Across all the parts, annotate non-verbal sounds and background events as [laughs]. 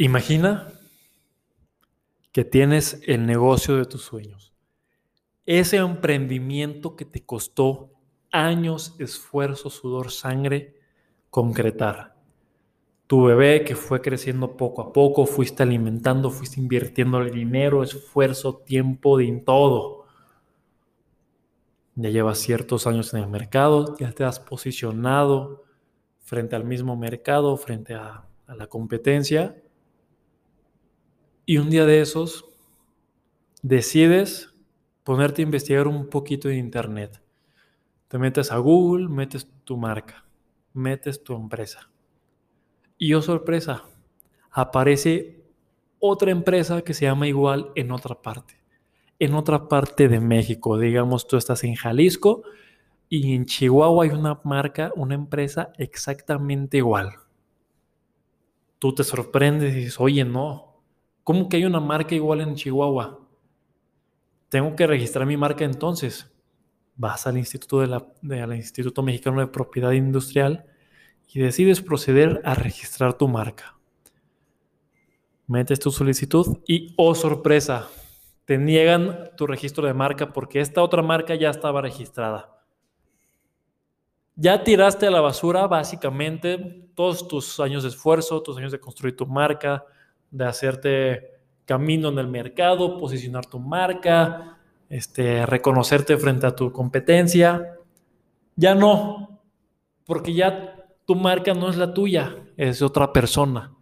Imagina que tienes el negocio de tus sueños. Ese emprendimiento que te costó años, esfuerzo, sudor, sangre, concretar. Tu bebé que fue creciendo poco a poco, fuiste alimentando, fuiste invirtiendo dinero, esfuerzo, tiempo, en todo. Ya llevas ciertos años en el mercado, ya te has posicionado frente al mismo mercado, frente a, a la competencia y un día de esos decides ponerte a investigar un poquito en internet. Te metes a Google, metes tu marca, metes tu empresa. Y oh sorpresa, aparece otra empresa que se llama igual en otra parte. En otra parte de México, digamos, tú estás en Jalisco y en Chihuahua hay una marca, una empresa exactamente igual. Tú te sorprendes y dices, oye, no, ¿Cómo que hay una marca igual en Chihuahua? Tengo que registrar mi marca entonces. Vas al Instituto, de Instituto Mexicano de Propiedad Industrial y decides proceder a registrar tu marca. Metes tu solicitud y, oh sorpresa, te niegan tu registro de marca porque esta otra marca ya estaba registrada. Ya tiraste a la basura básicamente todos tus años de esfuerzo, tus años de construir tu marca, de hacerte camino en el mercado, posicionar tu marca, este, reconocerte frente a tu competencia. Ya no, porque ya tu marca no es la tuya, es otra persona.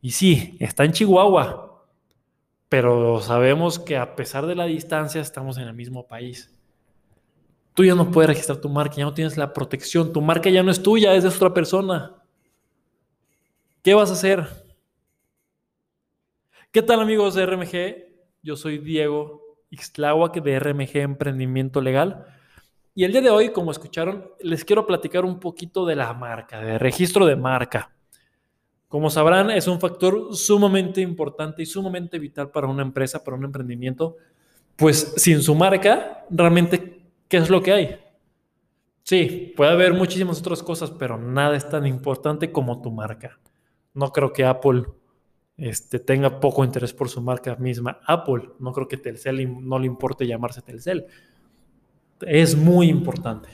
Y sí, está en Chihuahua, pero sabemos que a pesar de la distancia estamos en el mismo país. Tú ya no puedes registrar tu marca, ya no tienes la protección, tu marca ya no es tuya, es de otra persona. ¿Qué vas a hacer? ¿Qué tal amigos de RMG? Yo soy Diego Ixtláhuac de RMG Emprendimiento Legal. Y el día de hoy, como escucharon, les quiero platicar un poquito de la marca, de registro de marca. Como sabrán, es un factor sumamente importante y sumamente vital para una empresa, para un emprendimiento. Pues sin su marca, realmente, ¿qué es lo que hay? Sí, puede haber muchísimas otras cosas, pero nada es tan importante como tu marca. No creo que Apple este, tenga poco interés por su marca misma. Apple, no creo que Telcel no le importe llamarse Telcel. Es muy importante.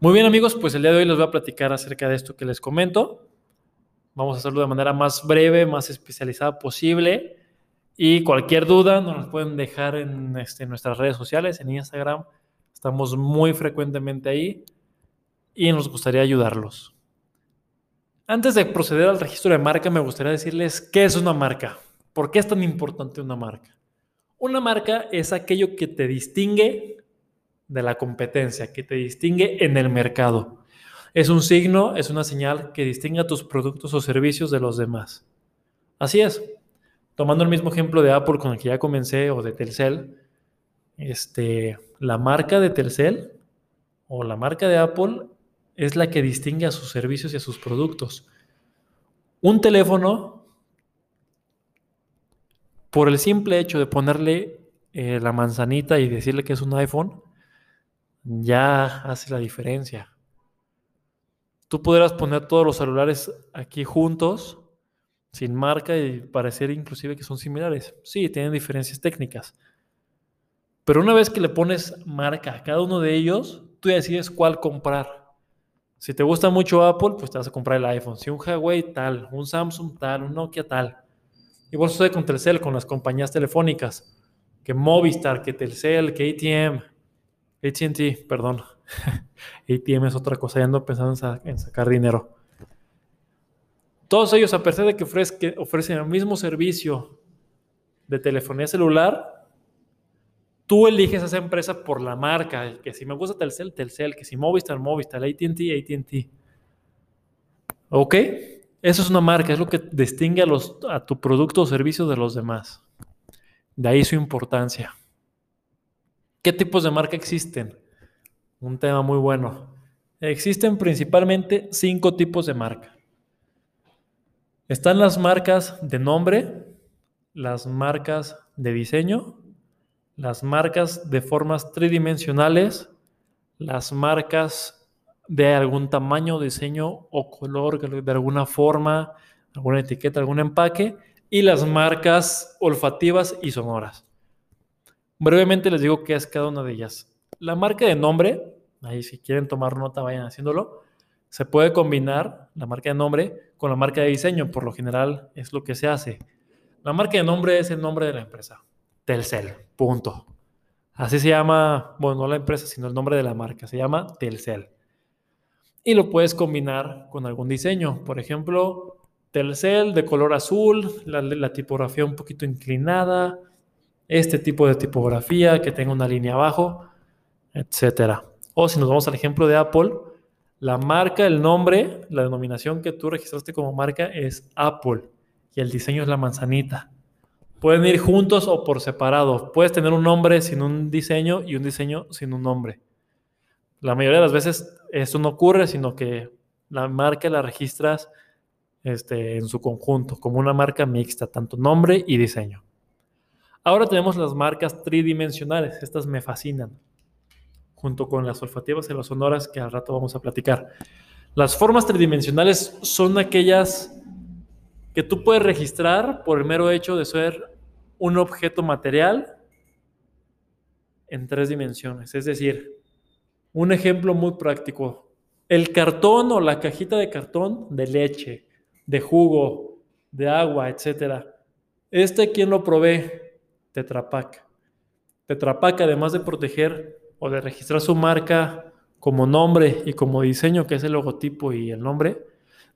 Muy bien amigos, pues el día de hoy les voy a platicar acerca de esto que les comento. Vamos a hacerlo de manera más breve, más especializada posible. Y cualquier duda nos pueden dejar este, en nuestras redes sociales, en Instagram. Estamos muy frecuentemente ahí y nos gustaría ayudarlos. Antes de proceder al registro de marca, me gustaría decirles qué es una marca. ¿Por qué es tan importante una marca? Una marca es aquello que te distingue de la competencia, que te distingue en el mercado. Es un signo, es una señal que distingue a tus productos o servicios de los demás. Así es. Tomando el mismo ejemplo de Apple con el que ya comencé o de Telcel, este, la marca de Telcel o la marca de Apple es la que distingue a sus servicios y a sus productos. Un teléfono, por el simple hecho de ponerle eh, la manzanita y decirle que es un iPhone, ya hace la diferencia. Tú podrás poner todos los celulares aquí juntos, sin marca y parecer inclusive que son similares. Sí, tienen diferencias técnicas. Pero una vez que le pones marca a cada uno de ellos, tú decides cuál comprar. Si te gusta mucho Apple, pues te vas a comprar el iPhone. Si un Huawei tal, un Samsung tal, un Nokia tal. Vos sucede con Telcel, con las compañías telefónicas. Que Movistar, que Telcel, que ATM. ATT, perdón. [laughs] ATM es otra cosa, ya ando pensando en, sacar dinero. Todos ellos, a pesar de que ofrecen el mismo servicio de telefonía celular, Tú eliges esa empresa por la marca, que si me gusta Telcel, Telcel, que si Movistar, Movistar, ATT, ATT. ¿Ok? Eso es una marca, es lo que distingue a, tu producto o servicio de los demás. De ahí su importancia. ¿Qué tipos de marca existen? Un tema muy bueno. Existen principalmente cinco tipos de marca. Están las marcas de nombre, las marcas de diseño, las marcas de formas tridimensionales, las marcas de algún tamaño, diseño o color, de alguna forma, alguna etiqueta, algún empaque, y las marcas olfativas y sonoras. Brevemente les digo qué es cada una de ellas. La marca de nombre, ahí si quieren tomar nota vayan haciéndolo, se puede combinar la marca de nombre con la marca de diseño, por lo general es lo que se hace. La marca de nombre es el nombre de la empresa, Telcel, punto. Así se llama, bueno, no la empresa, sino el nombre de la marca, se llama Telcel. Y lo puedes combinar con algún diseño, por ejemplo, Telcel de color azul, la, tipografía un poquito inclinada, este tipo de tipografía que tenga una línea abajo, etc. O si nos vamos al ejemplo de Apple, la marca, el nombre, la denominación que tú registraste como marca es Apple y el diseño es la manzanita. Pueden ir juntos o por separado. Puedes tener un nombre sin un diseño y un diseño sin un nombre. La mayoría de las veces eso no ocurre, sino que la marca la registras este, en su conjunto, como una marca mixta, tanto nombre y diseño. Ahora tenemos las marcas tridimensionales, estas me fascinan, junto con las olfativas y las sonoras que al rato vamos a platicar. Las formas tridimensionales son aquellas que tú puedes registrar por el mero hecho de ser un objeto material en tres dimensiones. Es decir, un ejemplo muy práctico, el cartón o la cajita de cartón de leche de jugo, de agua, etc. Este, ¿quién lo provee? Tetra Pak. Tetra Pak, además de proteger o de registrar su marca como nombre y como diseño, que es el logotipo y el nombre,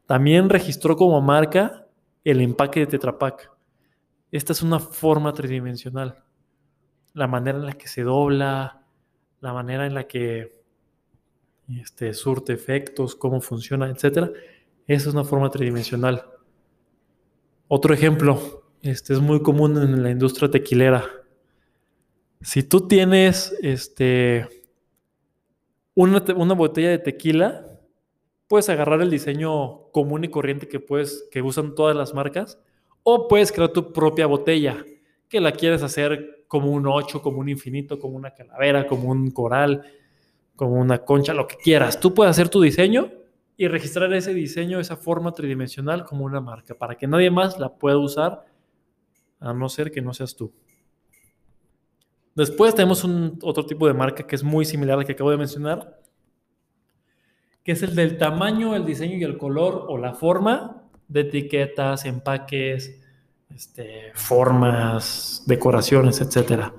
también registró como marca el empaque de Tetra Pak. Esta es una forma tridimensional. La manera en la que se dobla, la manera en la que este, surte efectos, cómo funciona, etcétera, esa es una forma tridimensional. Otro ejemplo, este es muy común en la industria tequilera. Si tú tienes este, una, una, botella de tequila, puedes agarrar el diseño común y corriente que, puedes, que usan todas las marcas, o puedes crear tu propia botella, que la quieres hacer como un 8, como un infinito, como una calavera, como un coral, como una concha, lo que quieras. Tú puedes hacer tu diseño y registrar ese diseño, esa forma tridimensional como una marca, para que nadie más la pueda usar, a no ser que no seas tú. Después tenemos un, otro tipo de marca que es muy similar al que acabo de mencionar, que es el del tamaño, el diseño y el color o la forma de etiquetas, empaques, este, formas, decoraciones, etcétera.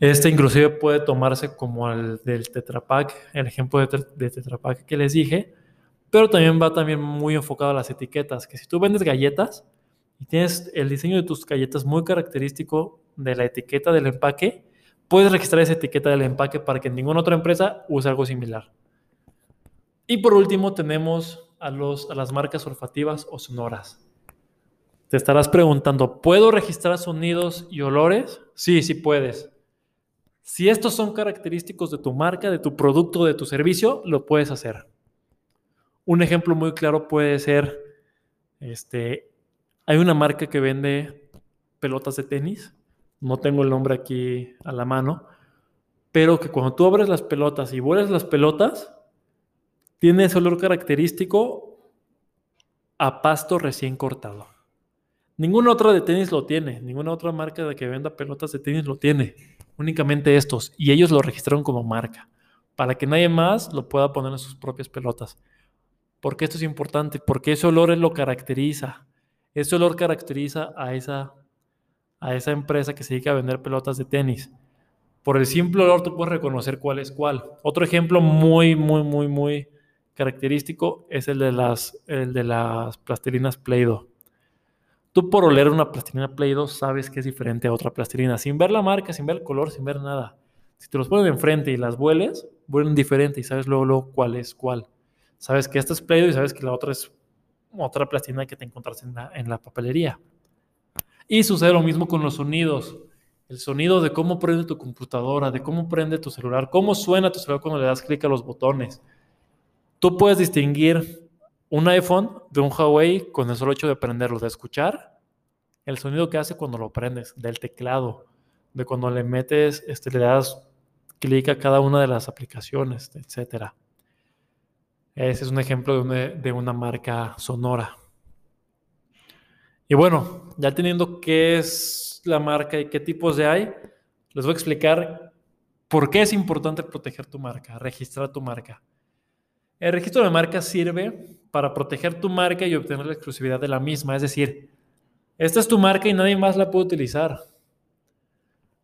Este inclusive puede tomarse como el del Tetra Pak, el ejemplo de, de Tetra Pak que les dije, pero también va también muy enfocado a las etiquetas, que si tú vendes galletas y tienes el diseño de tus galletas muy característico de la etiqueta del empaque, puedes registrar esa etiqueta del empaque para que ninguna otra empresa use algo similar. Y por último tenemos a, las marcas olfativas o sonoras. Te estarás preguntando, ¿puedo registrar sonidos y olores? Sí, sí puedes. Si estos son característicos de tu marca, de tu producto, de tu servicio, lo puedes hacer. Un ejemplo muy claro puede ser, este, hay una marca que vende pelotas de tenis, no tengo el nombre aquí a la mano, pero que cuando tú abres las pelotas y vuelas las pelotas, tiene ese olor característico a pasto recién cortado. Ninguna otra de tenis lo tiene, ninguna otra marca de que venda pelotas de tenis lo tiene únicamente estos, y ellos lo registraron como marca, para que nadie más lo pueda poner en sus propias pelotas. ¿Por qué esto es importante? Porque ese olor lo caracteriza. Ese olor caracteriza a esa, a esa empresa que se dedica a vender pelotas de tenis. Por el simple olor tú puedes reconocer cuál es cuál. Otro ejemplo muy, muy, muy, muy característico es el de las, el de las plastilinas Play-Doh. Tú por oler una plastilina Play 2 sabes que es diferente a otra plastilina, sin ver la marca, sin ver el color, sin ver nada. Si te los pones enfrente y las hueles, huelen diferente y sabes luego, cuál es cuál. Sabes que esta es Play 2 y sabes que la otra es otra plastilina que te encontraste en la, en la papelería. Y sucede lo mismo con los sonidos. El sonido de cómo prende tu computadora, de cómo prende tu celular, cómo suena tu celular cuando le das clic a los botones. Tú puedes distinguir un iPhone de un Huawei con el solo hecho de prenderlo, de escuchar el sonido que hace cuando lo prendes, del teclado, de cuando le metes, este, le das clic a cada una de las aplicaciones, etcétera. Ese es un ejemplo de una, de una marca sonora. Y bueno, ya teniendo qué es la marca y qué tipos de hay, les voy a explicar por qué es importante proteger tu marca, registrar tu marca. El registro de marca sirve para proteger tu marca y obtener la exclusividad de la misma. Es decir, esta es tu marca y nadie más la puede utilizar.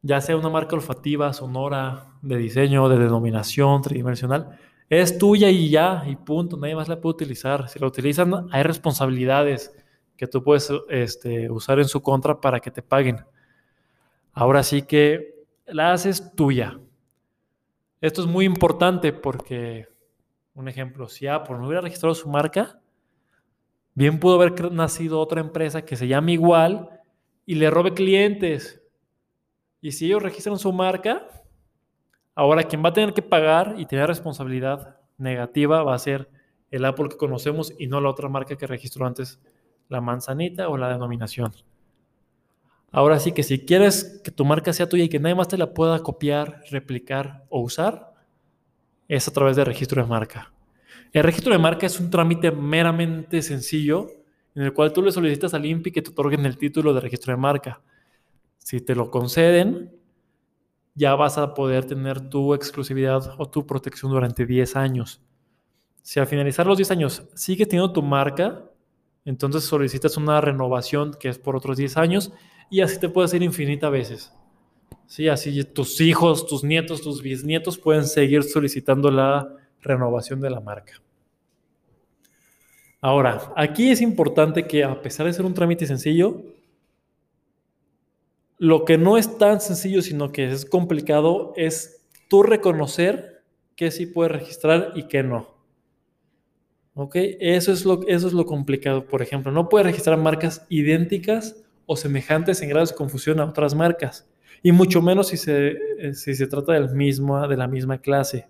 Ya sea una marca olfativa, sonora, de diseño, de denominación, tridimensional, es tuya y ya, y punto. Nadie más la puede utilizar. Si la utilizan, hay responsabilidades que tú puedes este, usar en su contra para que te paguen. Ahora sí que la haces tuya. Esto es muy importante porque, un ejemplo, si Apple no hubiera registrado su marca, bien pudo haber nacido otra empresa que se llame igual y le robe clientes. Y si ellos registran su marca, ahora quien va a tener que pagar y tener responsabilidad negativa va a ser el Apple que conocemos y no la otra marca que registró antes la manzanita o la denominación. Ahora sí que si quieres que tu marca sea tuya y que nadie más te la pueda copiar, replicar o usar, es a través del registro de marca. El registro de marca es un trámite meramente sencillo en el cual tú le solicitas al INPI que te otorguen el título de registro de marca. Si te lo conceden, ya vas a poder tener tu exclusividad o tu protección durante 10 años. Si al finalizar los 10 años sigues teniendo tu marca, entonces solicitas una renovación que es por otros 10 años y así te puedes ir infinitas veces. Sí, así tus hijos, tus nietos, tus bisnietos pueden seguir solicitando la renovación de la marca. Ahora, aquí es importante que a pesar de ser un trámite sencillo, lo que no es tan sencillo, sino que es complicado, es tú reconocer que sí puedes registrar y que no. ¿Ok? Eso es, lo, eso es lo complicado. Por ejemplo, no puedes registrar marcas idénticas o semejantes en grados de confusión a otras marcas. Y mucho menos si se, eh, si se trata del mismo, de la misma clase.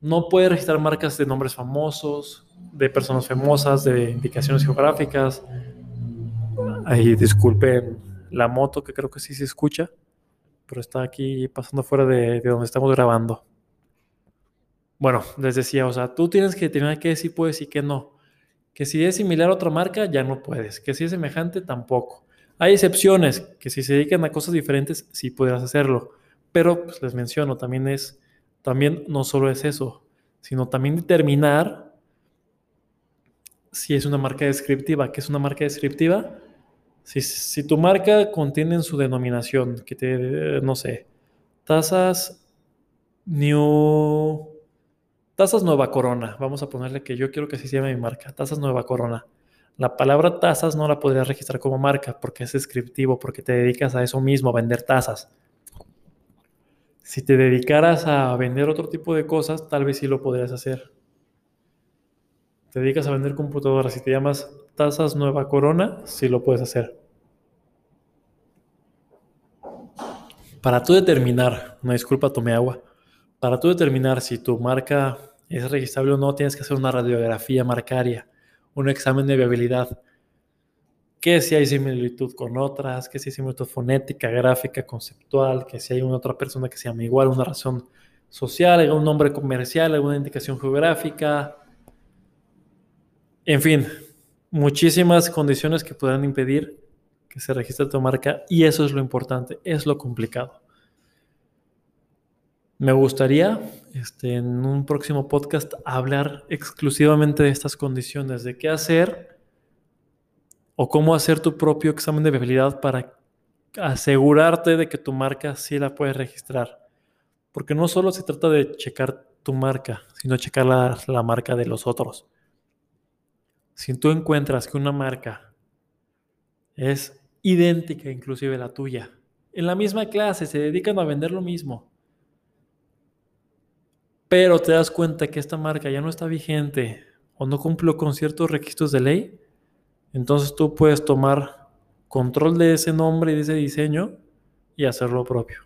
No puedes registrar marcas de nombres famosos, de personas famosas, de indicaciones geográficas. Ahí disculpen la moto, que creo que sí se escucha, pero está aquí pasando fuera de, de donde estamos grabando. Bueno, les decía, o sea, tú tienes que tener que decir puedes y que no. Que si es similar a otra marca, ya no puedes. Que si es semejante, tampoco. Hay excepciones, que si se dedican a cosas diferentes, sí podrás hacerlo. Pero, pues les menciono, también es, también no solo es eso, sino también determinar si es una marca descriptiva. ¿Qué es una marca descriptiva? Si, si tu marca contiene en su denominación, que te, no sé, tasas New Tazas Nueva Corona. Vamos a ponerle que yo quiero que se llame mi marca. Tazas Nueva Corona. La palabra tazas no la podrías registrar como marca porque es descriptivo, porque te dedicas a eso mismo, a vender tazas. Si te dedicaras a vender otro tipo de cosas, tal vez sí lo podrías hacer. Te dedicas a vender computadoras. Si te llamas Tazas Nueva Corona, sí lo puedes hacer. Para tú determinar, una disculpa, tomé agua para tú determinar si tu marca es registrable o no, tienes que hacer una radiografía marcaria, un examen de viabilidad. Que si hay similitud con otras, que si hay similitud fonética, gráfica, conceptual, que si hay una otra persona que se llama igual, una razón social, algún nombre comercial, alguna indicación geográfica. En fin, muchísimas condiciones que puedan impedir que se registre tu marca y eso es lo importante, es lo complicado. Me gustaría este, en un próximo podcast hablar exclusivamente de estas condiciones, de qué hacer o cómo hacer tu propio examen de viabilidad para asegurarte de que tu marca sí la puedes registrar. Porque no solo se trata de checar tu marca, sino checar la, la marca de los otros. Si tú encuentras que una marca es idéntica inclusive la tuya, en la misma clase se dedican a vender lo mismo, pero te das cuenta que esta marca ya no está vigente o no cumple con ciertos requisitos de ley, entonces tú puedes tomar control de ese nombre y de ese diseño y hacerlo propio.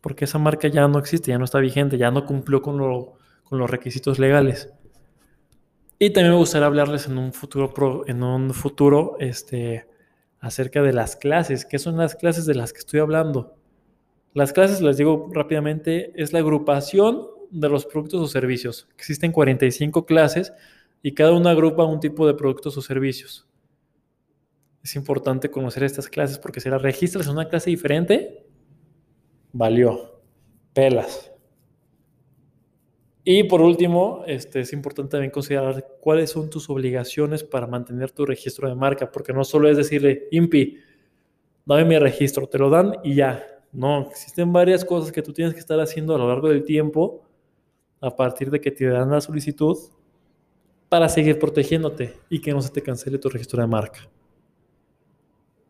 Porque esa marca ya no existe, ya no está vigente, ya no cumplió con, los requisitos legales. Y también me gustaría hablarles en un futuro, en un futuro este, acerca de las clases. ¿Qué son las clases de las que estoy hablando? Las clases, les digo rápidamente, es la agrupación de los productos o servicios. Existen 45 clases y cada una agrupa un tipo de productos o servicios. Es importante conocer estas clases porque si las registras en una clase diferente, valió, pelas. Y por último, este, es importante también considerar cuáles son tus obligaciones para mantener tu registro de marca, porque no solo es decirle, IMPI, dame mi registro, te lo dan y ya. No, existen varias cosas que tú tienes que estar haciendo a lo largo del tiempo a partir de que te dan la solicitud para seguir protegiéndote y que no se te cancele tu registro de marca.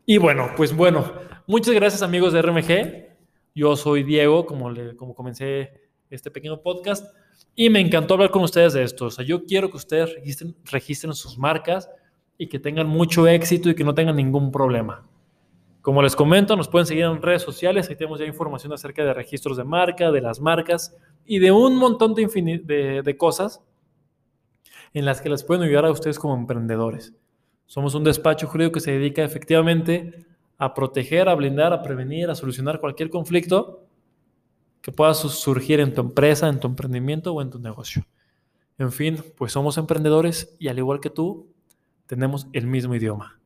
Y bueno, pues bueno, muchas gracias amigos de RMG. Yo soy Diego, como, le, como comencé este pequeño podcast, y me encantó hablar con ustedes de esto. O sea, yo quiero que ustedes registren, registren sus marcas y que tengan mucho éxito y que no tengan ningún problema. Como les comento, nos pueden seguir en redes sociales, ahí tenemos ya información acerca de registros de marca, de las marcas y de un montón de, cosas en las que les pueden ayudar a ustedes como emprendedores. Somos un despacho jurídico que se dedica efectivamente a proteger, a blindar, a prevenir, a solucionar cualquier conflicto que pueda surgir en tu empresa, en tu emprendimiento o en tu negocio. En fin, pues somos emprendedores y al igual que tú, tenemos el mismo idioma.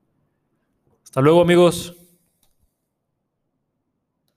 Hasta luego amigos.